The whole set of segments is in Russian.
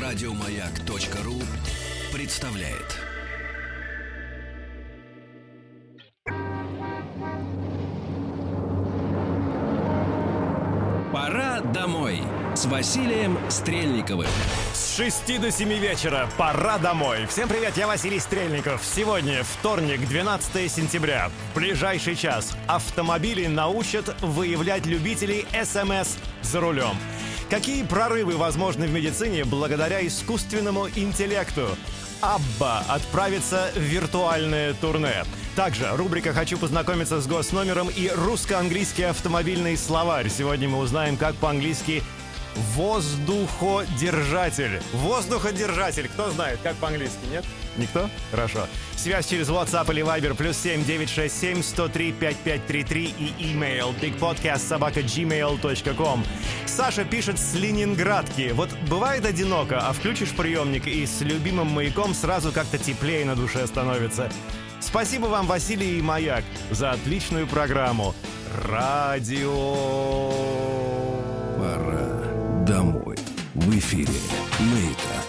Радиомаяк.ру представляет. Пора домой с Василием Стрельниковым. С 6 до 7 вечера пора домой. Всем привет, я Василий Стрельников. Сегодня вторник, 12 сентября. В ближайший час автомобили научат выявлять любителей СМС за рулем. Какие прорывы возможны в медицине благодаря искусственному интеллекту? Абба отправится в виртуальное турне. Также рубрика «Хочу познакомиться с госномером» и русско-английский автомобильный словарь. Сегодня мы узнаем, как по-английски Воздуходержатель. Воздуходержатель. Кто знает, как по-английски, нет? Никто? Хорошо. Связь через WhatsApp или Viber плюс 7 967 103 5533 и email bigpodcast Саша пишет с Ленинградки. Вот бывает одиноко, а включишь приемник и с любимым маяком сразу как-то теплее на душе становится. Спасибо вам, Василий и Маяк, за отличную программу. Радио... Домой. В эфире Маяка.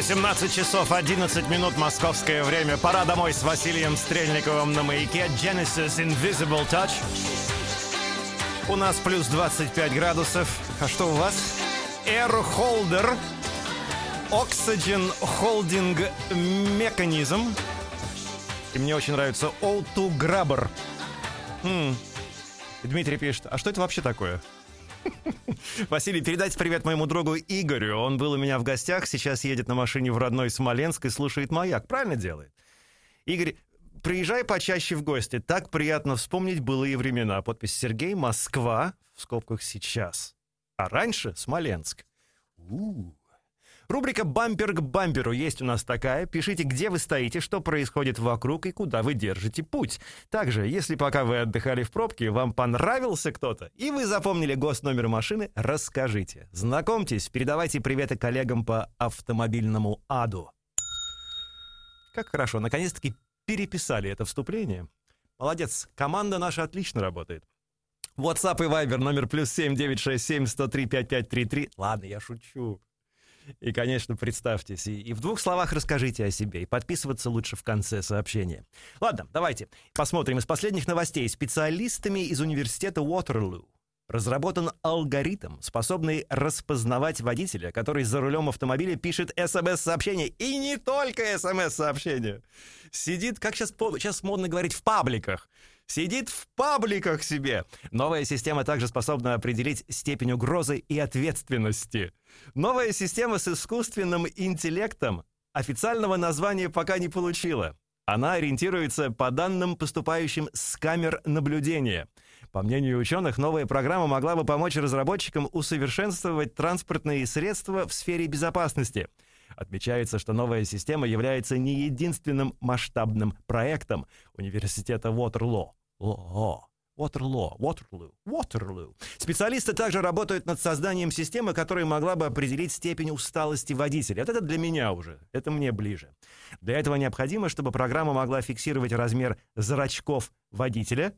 18 часов 11 минут московское время. Пора домой с Василием Стрельниковым на маяке. Genesis Invisible Touch. У нас плюс 25 градусов. А что у вас? Air Holder. Oxygen Holding Mechanism. И мне очень нравится O2 Grabber. М. И Дмитрий пишет, а что это вообще такое? Василий, передайте привет моему другу Игорю. Он был у меня в гостях, сейчас едет на машине в родной Смоленск и слушает «Маяк». Правильно делает? Игорь, приезжай почаще в гости. Так приятно вспомнить былые времена. Подпись Сергей, Москва, в скобках сейчас. А раньше Смоленск. У-у. Рубрика «Бампер к бамперу» есть у нас такая. Пишите, где вы стоите, что происходит вокруг и куда вы держите путь. Также, если пока вы отдыхали в пробке, вам понравился кто-то, и вы запомнили госномер машины, расскажите. Знакомьтесь, передавайте приветы коллегам по автомобильному аду. Как хорошо, наконец-таки переписали это вступление. Молодец, команда наша отлично работает. WhatsApp и Viber номер плюс 7967 103 5533. Ладно, я шучу. И, конечно, представьтесь. И, и в двух словах расскажите о себе. И подписываться лучше в конце сообщения. Ладно, давайте посмотрим из последних новостей. Специалистами из университета Уотерлу разработан алгоритм, способный распознавать водителя, который за рулем автомобиля пишет СМС-сообщение. И не только СМС-сообщение. Сидит, как сейчас, сейчас модно говорить, в пабликах. Сидит в пабликах себе. Новая система также способна определить степень угрозы и ответственности. Новая система с искусственным интеллектом официального названия пока не получила. Она ориентируется по данным, поступающим с камер наблюдения. По мнению ученых, новая программа могла бы помочь разработчикам усовершенствовать транспортные средства в сфере безопасности. Отмечается, что новая система является не единственным масштабным проектом университета Вотерлоо. О, Waterloo, Waterloo, Waterloo. Специалисты также работают над созданием системы, которая могла бы определить степень усталости водителя. Вот это для меня уже, это мне ближе. Для этого необходимо, чтобы программа могла фиксировать размер зрачков водителя.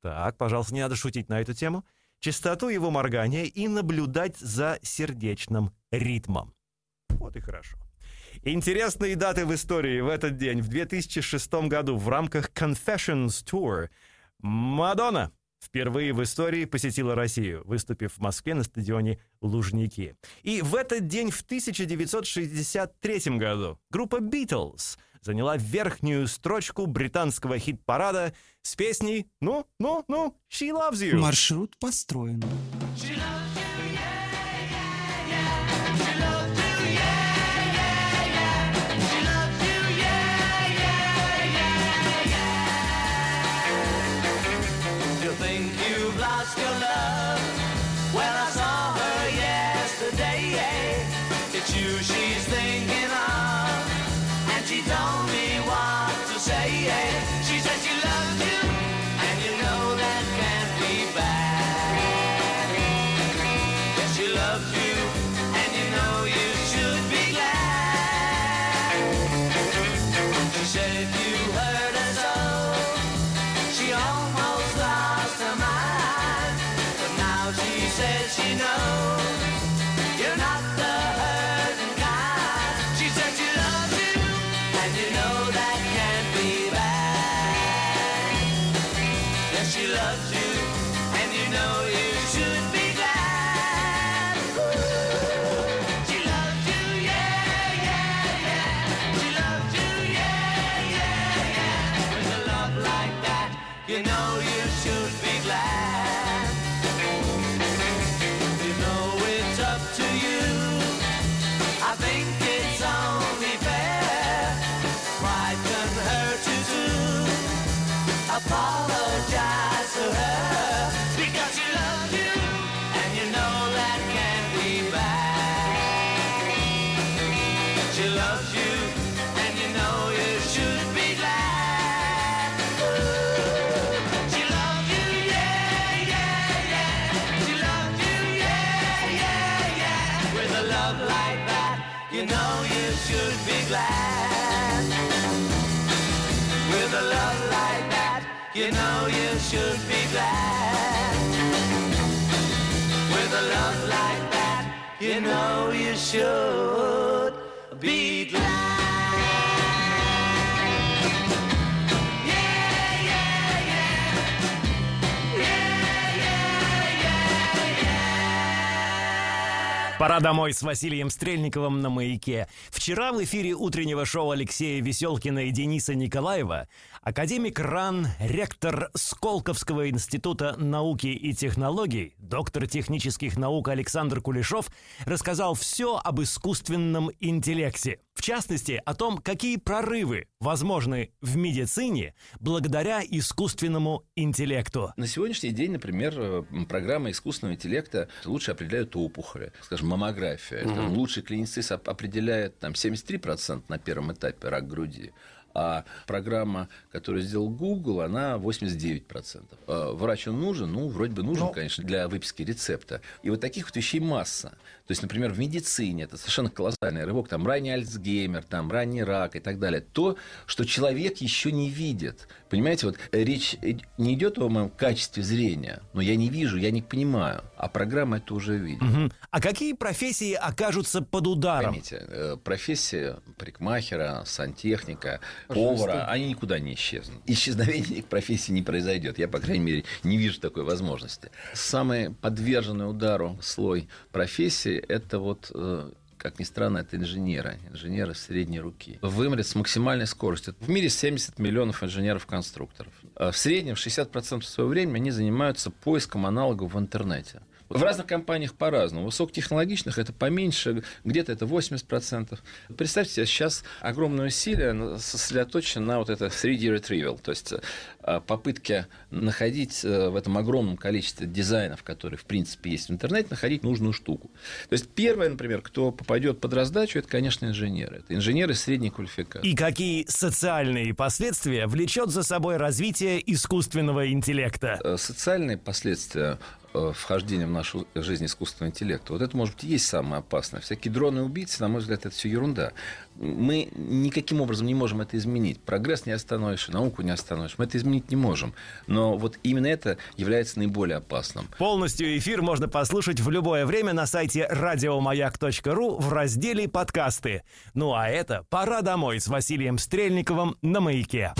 Так, пожалуйста, не надо шутить на эту тему. Частоту его моргания и наблюдать за сердечным ритмом. Вот и хорошо. Интересные даты в истории в этот день. В 2006 году в рамках Confessions Tour – Мадонна впервые в истории посетила Россию, выступив в Москве на стадионе Лужники. И в этот день, в 1963 году, группа Beatles заняла верхнюю строчку британского хит-парада с песней «Ну, ну, ну, She Loves You». Маршрут построен. She loves should be glad. With a love like that, you know you should be glad. Пора домой с Василием Стрельниковым на «Маяке». Вчера в эфире утреннего шоу Алексея Веселкина и Дениса Николаева академик РАН, ректор Сколковского института науки и технологий, доктор технических наук Александр Кулешов рассказал все об искусственном интеллекте. В частности, о том, какие прорывы возможны в медицине благодаря искусственному интеллекту. На сегодняшний день, например, э, программа искусственного интеллекта лучше определяют опухоли. Скажем, маммография. Там лучший клиницист оп- определяет там, 73% на первом этапе рак груди. А программа, которую сделал Google, она 89%. Э, Врач он нужен? Ну, вроде бы нужен, конечно, для выписки рецепта. И вот таких вот вещей масса. То есть, например, в медицине это совершенно колоссальный рывок. Там ранний Альцгеймер, там ранний рак и так далее. То, что человек еще не видит. Понимаете, вот э, речь э, не идет о моем качестве зрения, но я не вижу, я не понимаю. А программа это уже видит. Мгм. А какие профессии окажутся под ударом? Поймите, э, профессия парикмахера, сантехника, повара, они никуда не исчезнут. Исчезновение их профессии не произойдет. Я, по крайней мере, не вижу такой возможности. Самый подверженный удару слой профессии – это вот как ни странно, это инженеры, инженеры средней руки. Вымрет с максимальной скоростью. В мире 70 миллионов инженеров-конструкторов. А В среднем 60% своего времени они занимаются поиском аналогов в интернете. В разных компаниях по-разному. Высокотехнологичных это поменьше, где-то это 80%. Представьте себе, сейчас огромное усилие сосредоточено на вот это 3D retrieval, то есть э, попытке находить э, в этом огромном количестве дизайнов, которые, в принципе, есть в интернете, находить нужную штуку. То есть первое, например, кто попадет под раздачу, это, конечно, инженеры. Это инженеры средней квалификации. И какие социальные последствия влечет за собой развитие искусственного интеллекта? Э, Социальные последствия э, вхождения в нашу жизнь искусственного интеллекта, вот это, может быть, и есть самое опасное. Всякие дроны-убийцы, на мой взгляд, это все ерунда. Мы никаким образом не можем это изменить. Прогресс не остановишь, науку не остановишь. Мы это изменить не можем. Но вот именно это является наиболее опасным. Полностью эфир можно послушать в любое время на сайте радиомаяк.ру в разделе «Подкасты». Ну а это «Пора домой» с Василием Стрельниковым на «Маяке».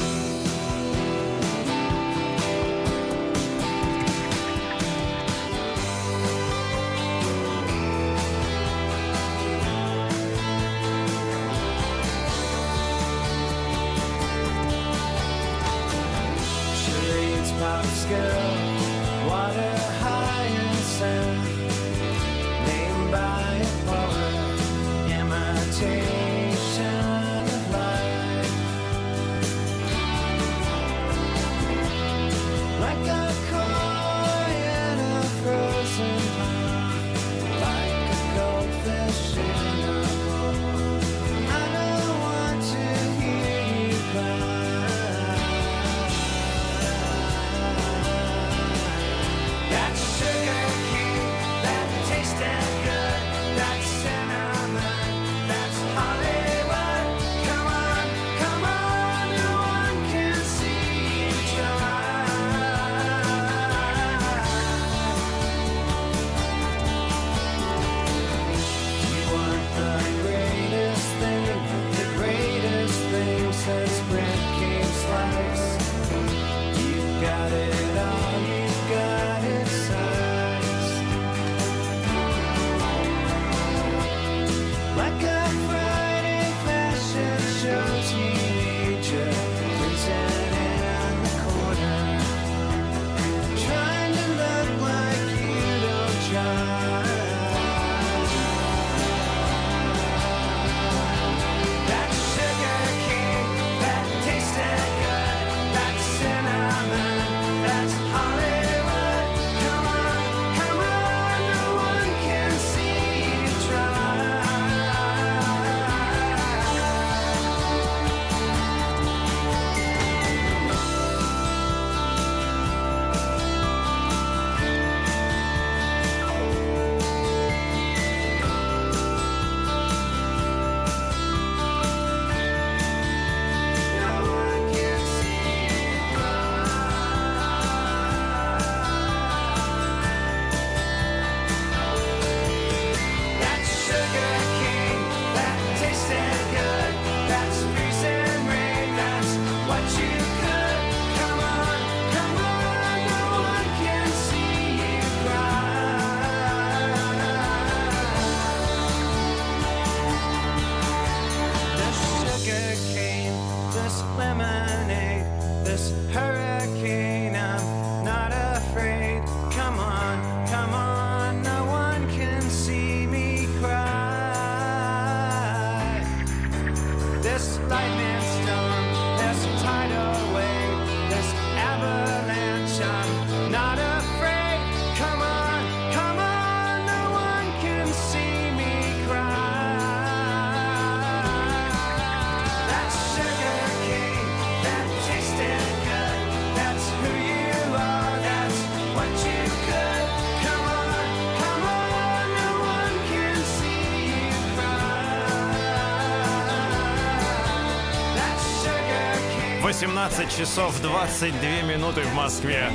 18 часов 22 минуты в Москве.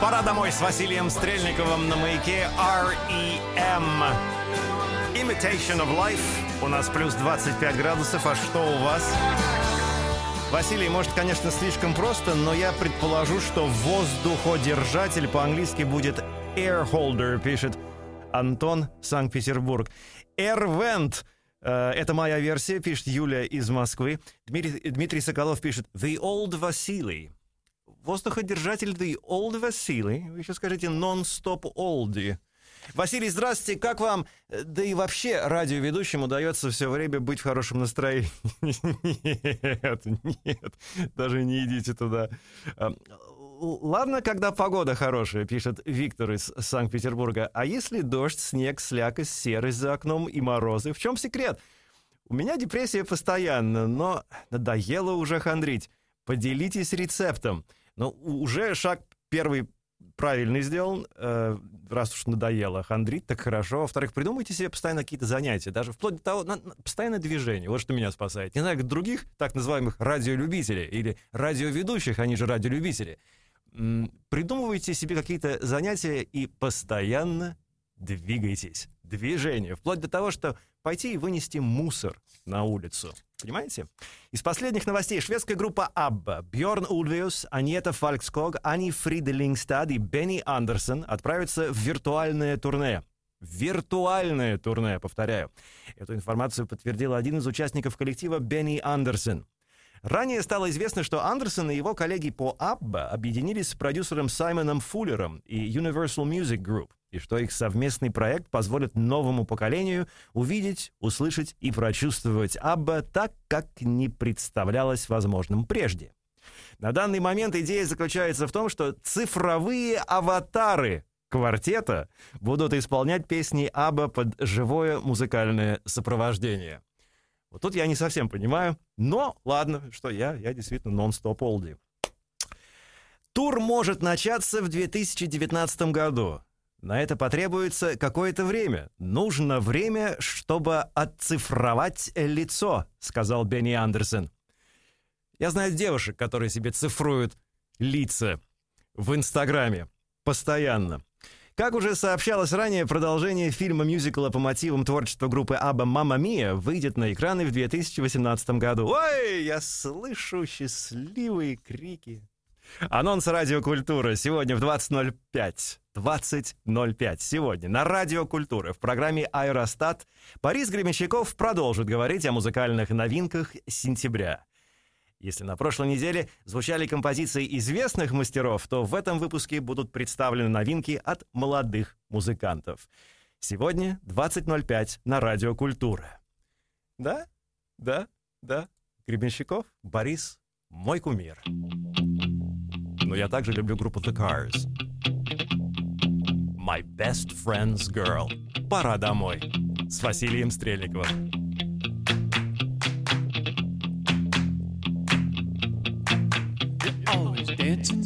Пора домой с Василием Стрельниковым на маяке R.E.M. Imitation of Life. У нас плюс 25 градусов. А что у вас? Василий, может, конечно, слишком просто, но я предположу, что воздуходержатель по-английски будет air holder, пишет Антон, Санкт-Петербург. Air vent это моя версия, пишет Юля из Москвы. Дмитрий, Дмитрий Соколов пишет The Old Василий. Воздуходержатель The Old Василий. Вы еще скажите Non-Stop Oldie. Василий, здравствуйте, как вам? Э, Да и вообще радиоведущим удается все время быть в хорошем настроении. Нет, нет, даже не идите туда. Ладно, когда погода хорошая, пишет Виктор из Санкт-Петербурга. А если дождь, снег, слякость, серость за окном и морозы? В чем секрет? У меня депрессия постоянно, но надоело уже хандрить. Поделитесь рецептом. Ну, у- уже шаг первый правильный сделан, э, раз уж надоело хандрить, так хорошо. Во-вторых, придумайте себе постоянно какие-то занятия, даже вплоть до того, на- постоянное движение. Вот что меня спасает. Не знаю, как других так называемых радиолюбителей или радиоведущих, они же радиолюбители. Придумывайте себе какие-то занятия и постоянно двигайтесь. Движение. Вплоть до того, что пойти и вынести мусор на улицу. Понимаете? Из последних новостей шведская группа ABBA, Бьорн Ульвиус, Аньета Фалькског, Ани Фриделингстад и Бенни Андерсон отправятся в виртуальное турне. Виртуальное турне, повторяю. Эту информацию подтвердил один из участников коллектива Бенни Андерсон. Ранее стало известно, что Андерсон и его коллеги по ABBA объединились с продюсером Саймоном Фуллером и Universal Music Group, и что их совместный проект позволит новому поколению увидеть, услышать и прочувствовать ABBA так, как не представлялось возможным прежде. На данный момент идея заключается в том, что цифровые аватары квартета будут исполнять песни Абба под живое музыкальное сопровождение. Вот тут я не совсем понимаю, но ладно, что я, я действительно нон-стоп олди. Тур может начаться в 2019 году. На это потребуется какое-то время. Нужно время, чтобы отцифровать лицо, сказал Бенни Андерсон. Я знаю девушек, которые себе цифруют лица в Инстаграме постоянно. Как уже сообщалось ранее, продолжение фильма-мюзикла по мотивам творчества группы Абба «Мамма Мия» выйдет на экраны в 2018 году. Ой, я слышу счастливые крики. Анонс «Радиокультура» сегодня в 20.05. 20.05 сегодня на «Радио Культура» в программе «Аэростат» Борис Гремещаков продолжит говорить о музыкальных новинках сентября. Если на прошлой неделе звучали композиции известных мастеров, то в этом выпуске будут представлены новинки от молодых музыкантов. Сегодня 20.05 на Радио Культура. Да, да, да. Гребенщиков, Борис, мой кумир. Но я также люблю группу The Cars. My Best Friend's Girl. Пора домой. С Василием Стрельниковым. Dancing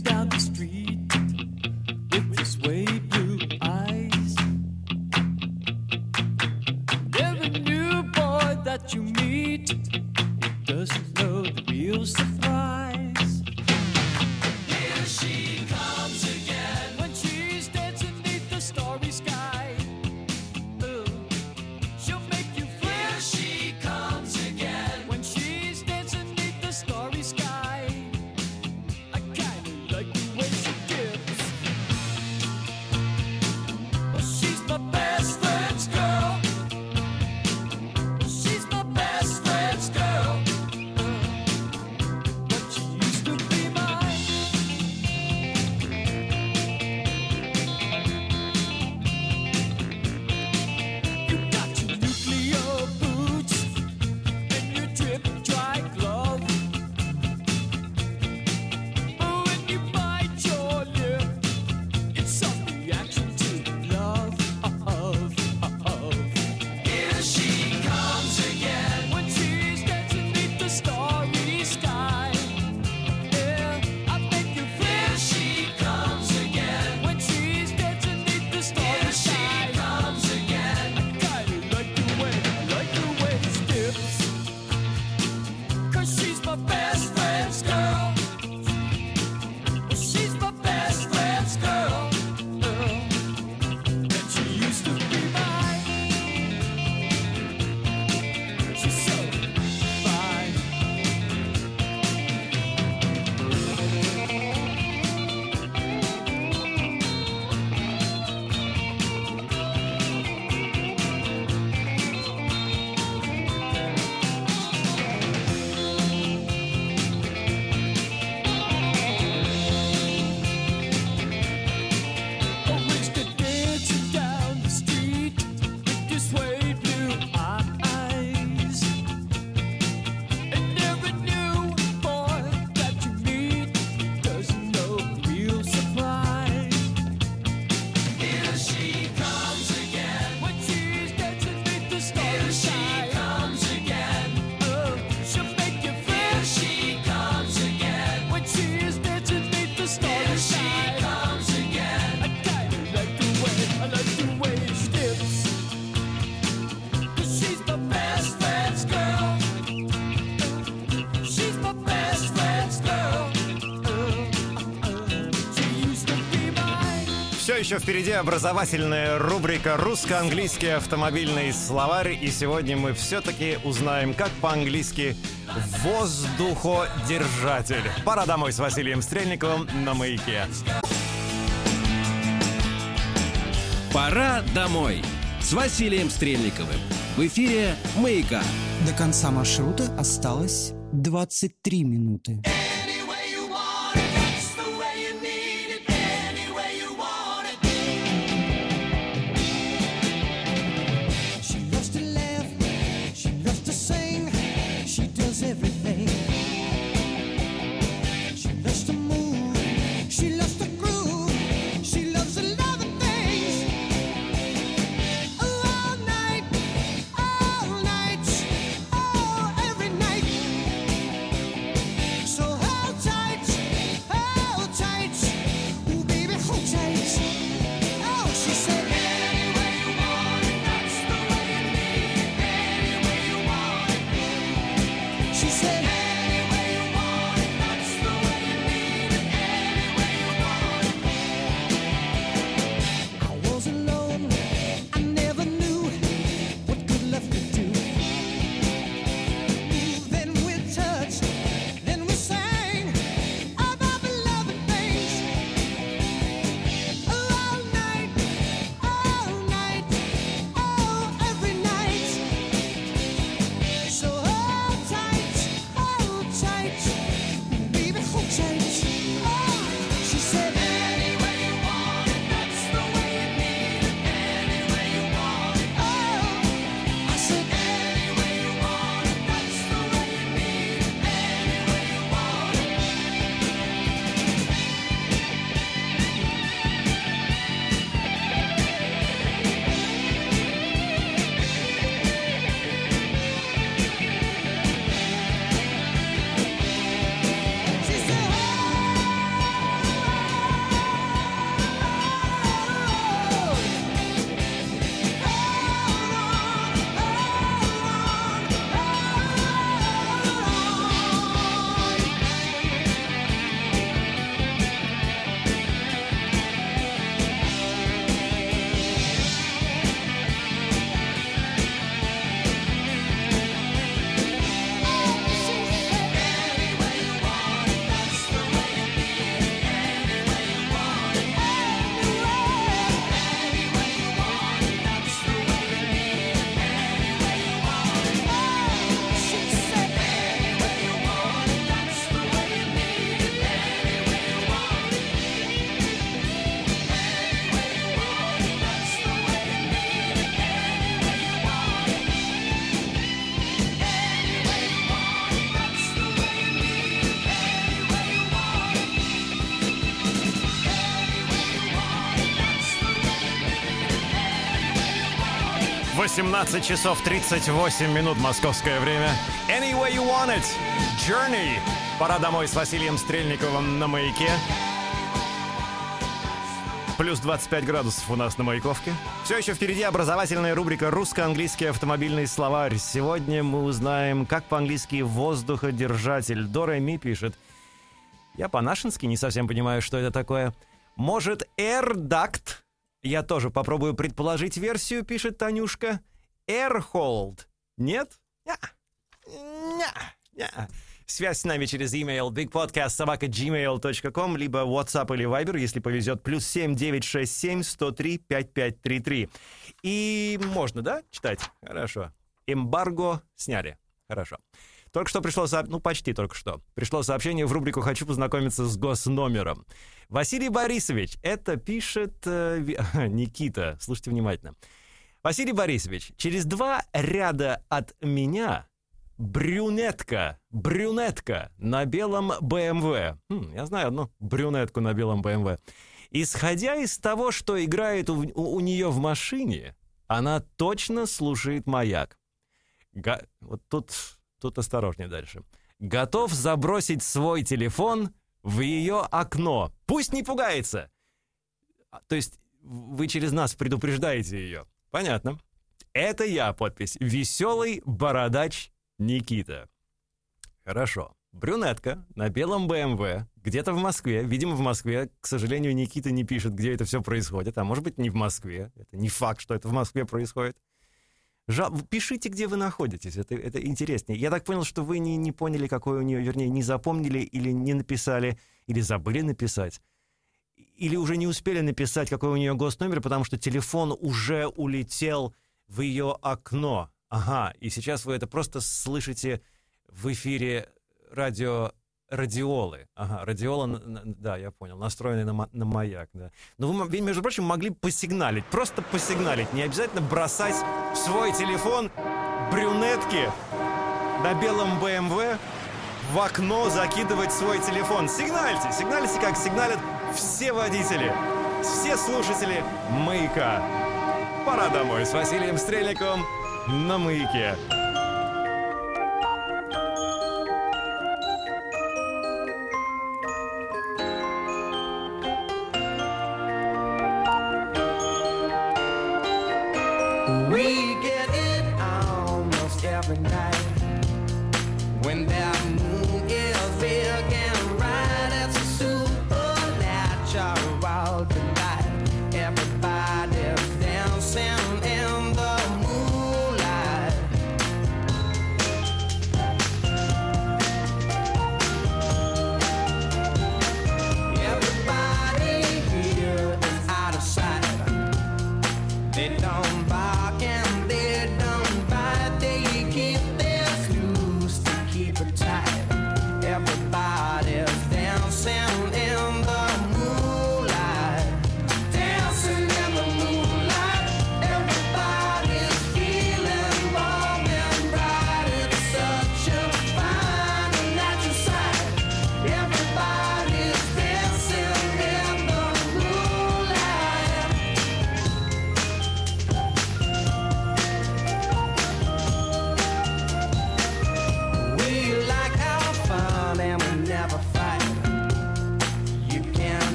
еще впереди образовательная рубрика «Русско-английский автомобильный словарь». И сегодня мы все-таки узнаем, как по-английски «воздуходержатель». Пора домой с Василием Стрельниковым на «Маяке». Пора домой с Василием Стрельниковым. В эфире «Маяка». До конца маршрута осталось 23 минуты. 18 часов 38 минут московское время. Any way you want it. Journey. Пора домой с Василием Стрельниковым на маяке. Плюс 25 градусов у нас на Маяковке. Все еще впереди образовательная рубрика «Русско-английский автомобильный словарь». Сегодня мы узнаем, как по-английски «воздуходержатель». Дора Ми пишет. Я по-нашенски не совсем понимаю, что это такое. Может, AirDuct? Я тоже попробую предположить версию, пишет Танюшка. Airhold. Нет? Ня. Ня. Ня. Связь с нами через email bigpodcast.gmail.com либо WhatsApp или Viber, если повезет, плюс 7 967 103 5533. И можно, да, читать? Хорошо. Эмбарго сняли. Хорошо. Только что пришло сообщение, ну почти только что, пришло сообщение в рубрику «Хочу познакомиться с госномером». Василий Борисович, это пишет э, Никита, слушайте внимательно. Василий Борисович, через два ряда от меня брюнетка, брюнетка на белом БМВ. Хм, я знаю одну брюнетку на белом БМВ. Исходя из того, что играет у, у- у нее в машине, она точно слушает маяк. Га- Вот тут, тут осторожнее дальше. Готов забросить свой телефон в ее окно. Пусть не пугается. А, То есть вы через нас предупреждаете ее. Понятно. Это я, подпись. Веселый бородач Никита. Хорошо. брюнетка на белом БМВ, где-то в Москве, видимо, в Москве. К сожалению, Никита не пишет, где это все происходит, а может быть, не в Москве. Это не факт, что это в Москве происходит. Жал- Пишите, где вы находитесь, это, это интереснее. Я так понял, что вы не, не поняли, какой у нее, вернее, не запомнили или не написали, или забыли написать, или уже не успели написать, какой у нее госномер, потому что телефон уже улетел в ее окно. Ага, и сейчас вы это просто слышите в эфире радио радиолы. Ага, радиола, да, я понял, настроенный на, на маяк, да. Но вы, м- ведь, между прочим, могли посигналить, просто посигналить, не обязательно бросать в свой телефон брюнетки на белом БМВ в окно закидывать свой телефон. Сигнальте, сигнальте, как сигналят все водители, все слушатели «Маяка». Пора домой с Василием Стрельниковым на «Маяке».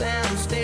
And stay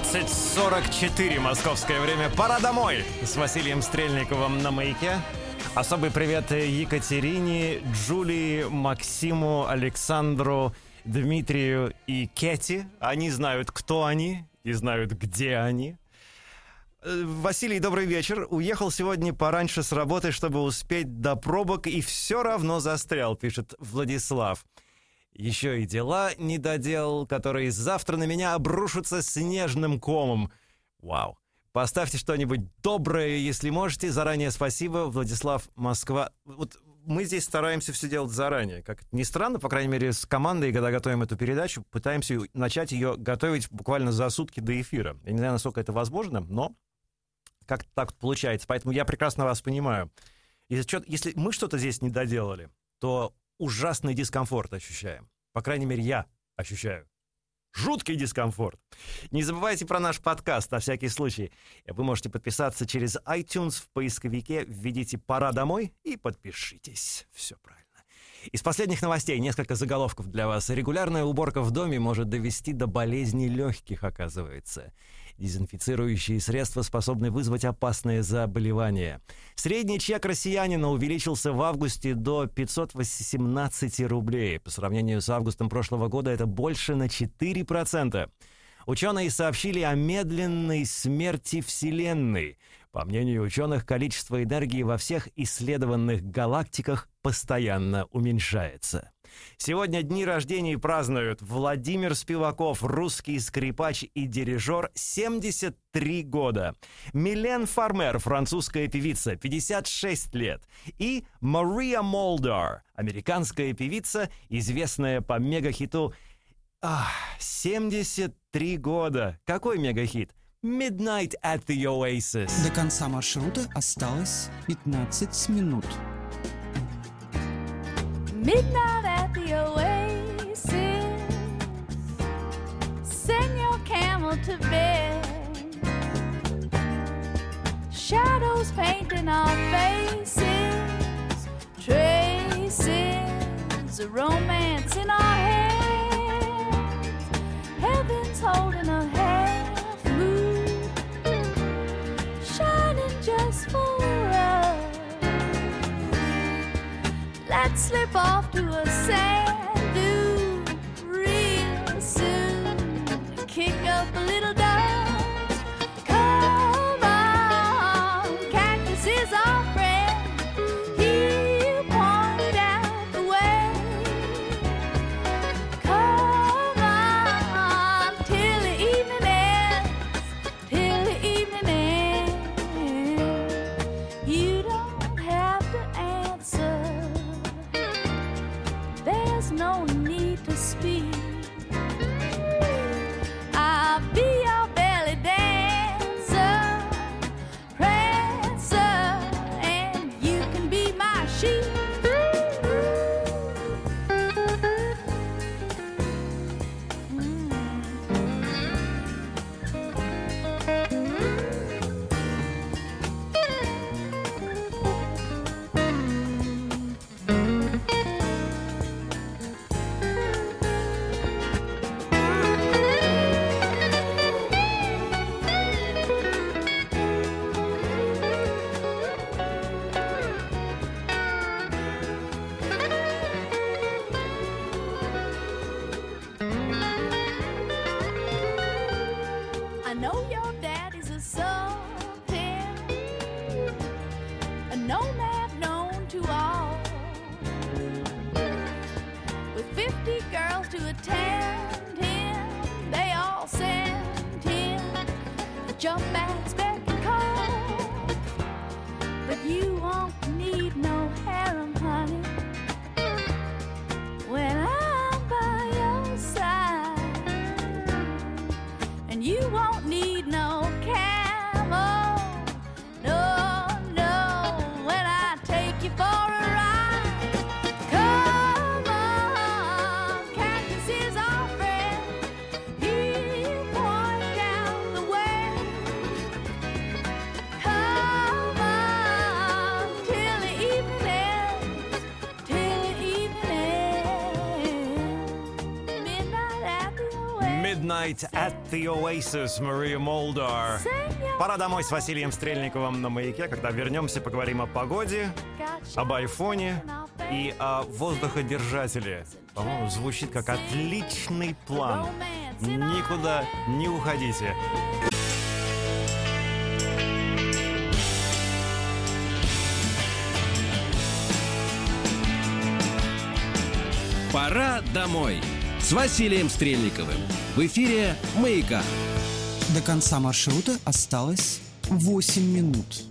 17.44 московское время. Пора домой с Василием Стрельниковым на маяке. Особый привет Екатерине, Джулии, Максиму, Александру, Дмитрию и Кэти. Они знают, кто они и знают, где они. Э, Василий, добрый вечер. Уехал сегодня пораньше с работы, чтобы успеть до пробок, и все равно застрял, пишет Владислав. Еще и дела не доделал, которые завтра на меня обрушатся снежным комом. Вау. Поставьте что-нибудь доброе, если можете. Заранее спасибо, Владислав Москва. Вот мы здесь стараемся все делать заранее. Как ни странно, по крайней мере, с командой, когда готовим эту передачу, пытаемся начать ее готовить буквально за сутки до эфира. Я не знаю, насколько это возможно, но как так получается. Поэтому я прекрасно вас понимаю. Если, если мы что-то здесь не доделали, то ужасный дискомфорт ощущаем. По крайней мере, я ощущаю. Жуткий дискомфорт. Не забывайте про наш подкаст на всякий случай. Вы можете подписаться через iTunes в поисковике, введите «Пора домой» и подпишитесь. Все правильно. Из последних новостей несколько заголовков для вас. Регулярная уборка в доме может довести до болезни легких, оказывается. Дезинфицирующие средства способны вызвать опасные заболевания. Средний чек россиянина увеличился в августе до 518 рублей. По сравнению с августом прошлого года это больше на 4%. Ученые сообщили о медленной смерти Вселенной. По мнению ученых, количество энергии во всех исследованных галактиках постоянно уменьшается. Сегодня дни рождения празднуют Владимир Спиваков, русский скрипач и дирижер, 73 года. Милен Фармер, французская певица, 56 лет. И Мария Молдар, американская певица, известная по мегахиту Ах, 73 года. Какой мегахит? Midnight at the Oasis. До конца маршрута осталось 15 минут. Midnight at the oasis. Send your camel to bed. Shadows painting our faces. Traces of romance in our slip off to a sand dune real soon. Kick up a little Midnight at the Oasis, Мария your Пора домой с Василием Стрельниковым на маяке. Когда вернемся, поговорим о погоде, об айфоне и о воздуходержателе. По-моему, звучит как отличный план. Никуда не уходите. Пора домой с Василием Стрельниковым. В эфире «Маяка». До конца маршрута осталось 8 минут.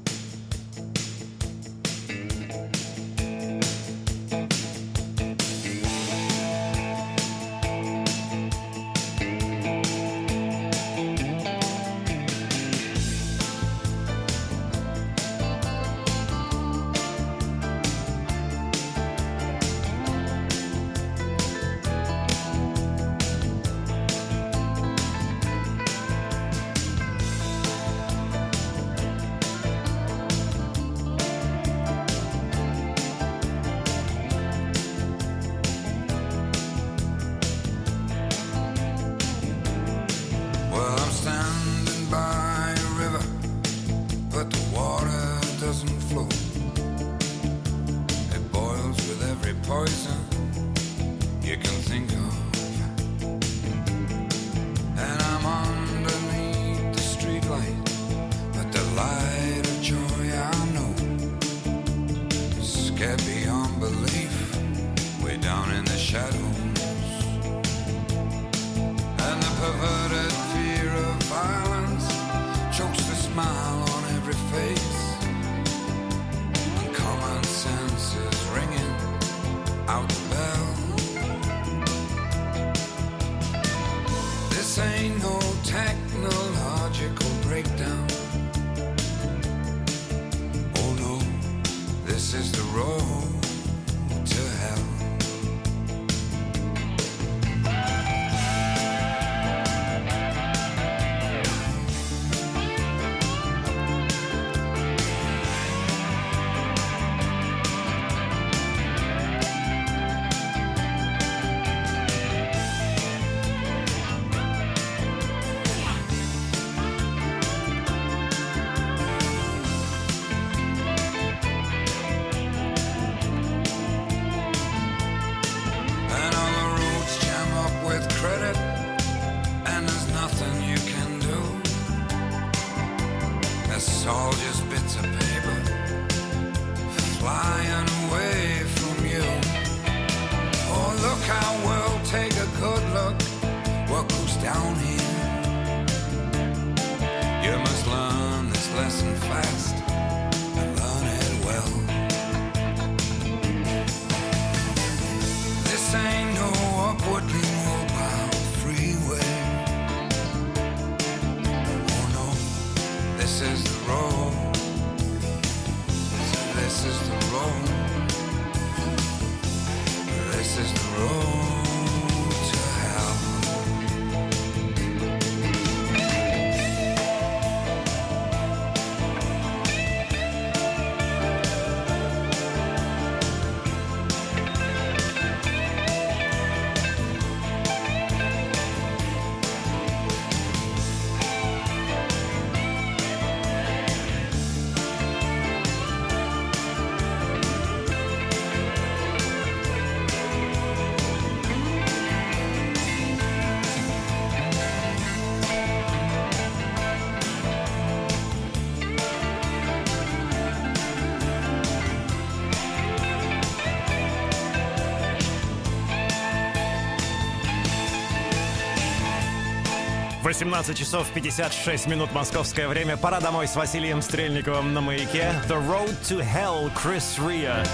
18 часов 56 минут московское время. Пора домой с Василием Стрельниковым на маяке. The Road to Hell, Крис Риа.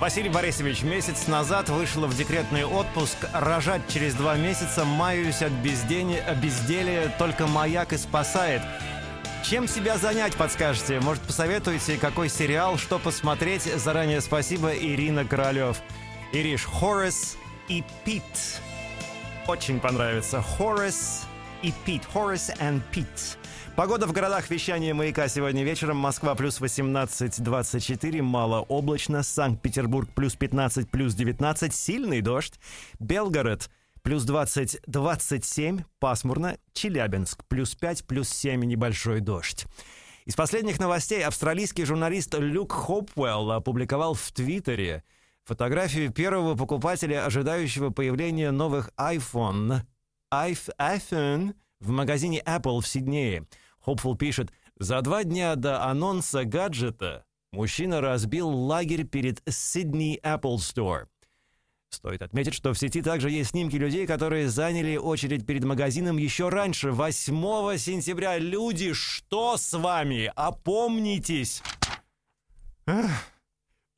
Василий Борисович месяц назад вышел в декретный отпуск. Рожать через два месяца, маюсь от бездени- безделия, только маяк и спасает. Чем себя занять, подскажете? Может, посоветуете, какой сериал, что посмотреть? Заранее спасибо, Ирина Королев. Ириш, Хоррес и Пит. Очень понравится. Хоррес и Пит. Хоррес and Пит. Погода в городах вещания маяка сегодня вечером. Москва плюс 18-24, малооблачно. Санкт-Петербург плюс 15, плюс 19, сильный дождь. Белгород плюс 20-27, пасмурно. Челябинск плюс 5, плюс 7, небольшой дождь. Из последних новостей австралийский журналист Люк Хопвелл опубликовал в Твиттере фотографию первого покупателя, ожидающего появления новых iPhone. iPh- iPhone в магазине Apple в Сиднее. Хопфул пишет, за два дня до анонса гаджета мужчина разбил лагерь перед Sydney Apple Store. Стоит отметить, что в сети также есть снимки людей, которые заняли очередь перед магазином еще раньше, 8 сентября. Люди, что с вами? Опомнитесь! Эх.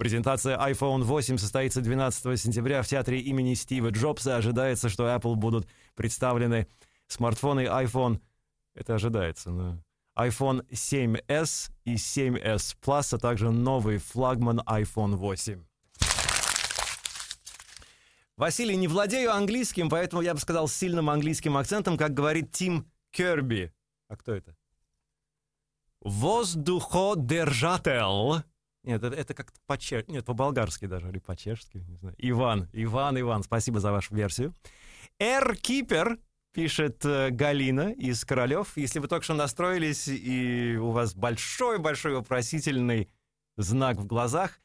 Презентация iPhone 8 состоится 12 сентября в театре имени Стива Джобса. Ожидается, что Apple будут представлены смартфоны iPhone... Это ожидается, но... iPhone 7s и 7s Plus, а также новый флагман iPhone 8. Василий, не владею английским, поэтому я бы сказал с сильным английским акцентом, как говорит Тим Керби. А кто это? Воздуходержатель. Нет, это, это как-то по-чешски, нет, по-болгарски даже, или по-чешски, не знаю. Иван, Иван, Иван, спасибо за вашу версию. Airkeeper, пишет э, Галина из Королев. Если вы только что настроились, и у вас большой-большой вопросительный знак в глазах,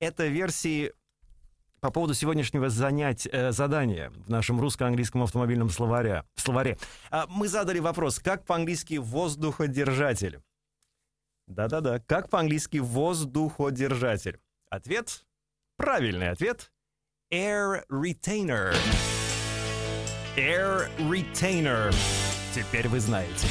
это версии по поводу сегодняшнего занять, э, задания в нашем русско-английском автомобильном словаре. словаре. Мы задали вопрос, как по-английски воздуходержатель? Да-да-да, как по-английски воздуходержатель? Ответ, правильный ответ, air retainer. Air retainer. Теперь вы знаете.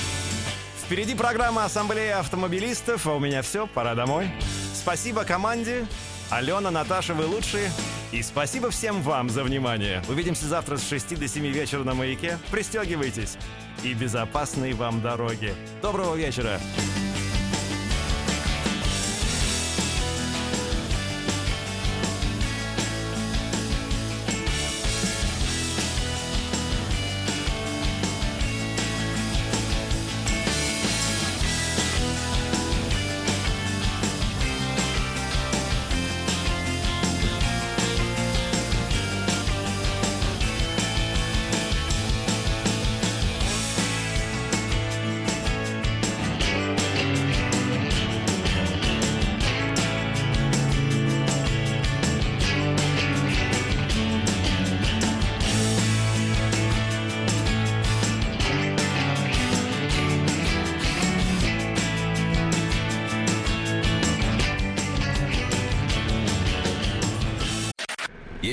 Впереди программа Ассамблея автомобилистов, а у меня все, пора домой. Спасибо команде. Алена, Наташа, вы лучшие. И спасибо всем вам за внимание. Увидимся завтра с 6 до 7 вечера на «Маяке». Пристегивайтесь. И безопасной вам дороги. Доброго вечера.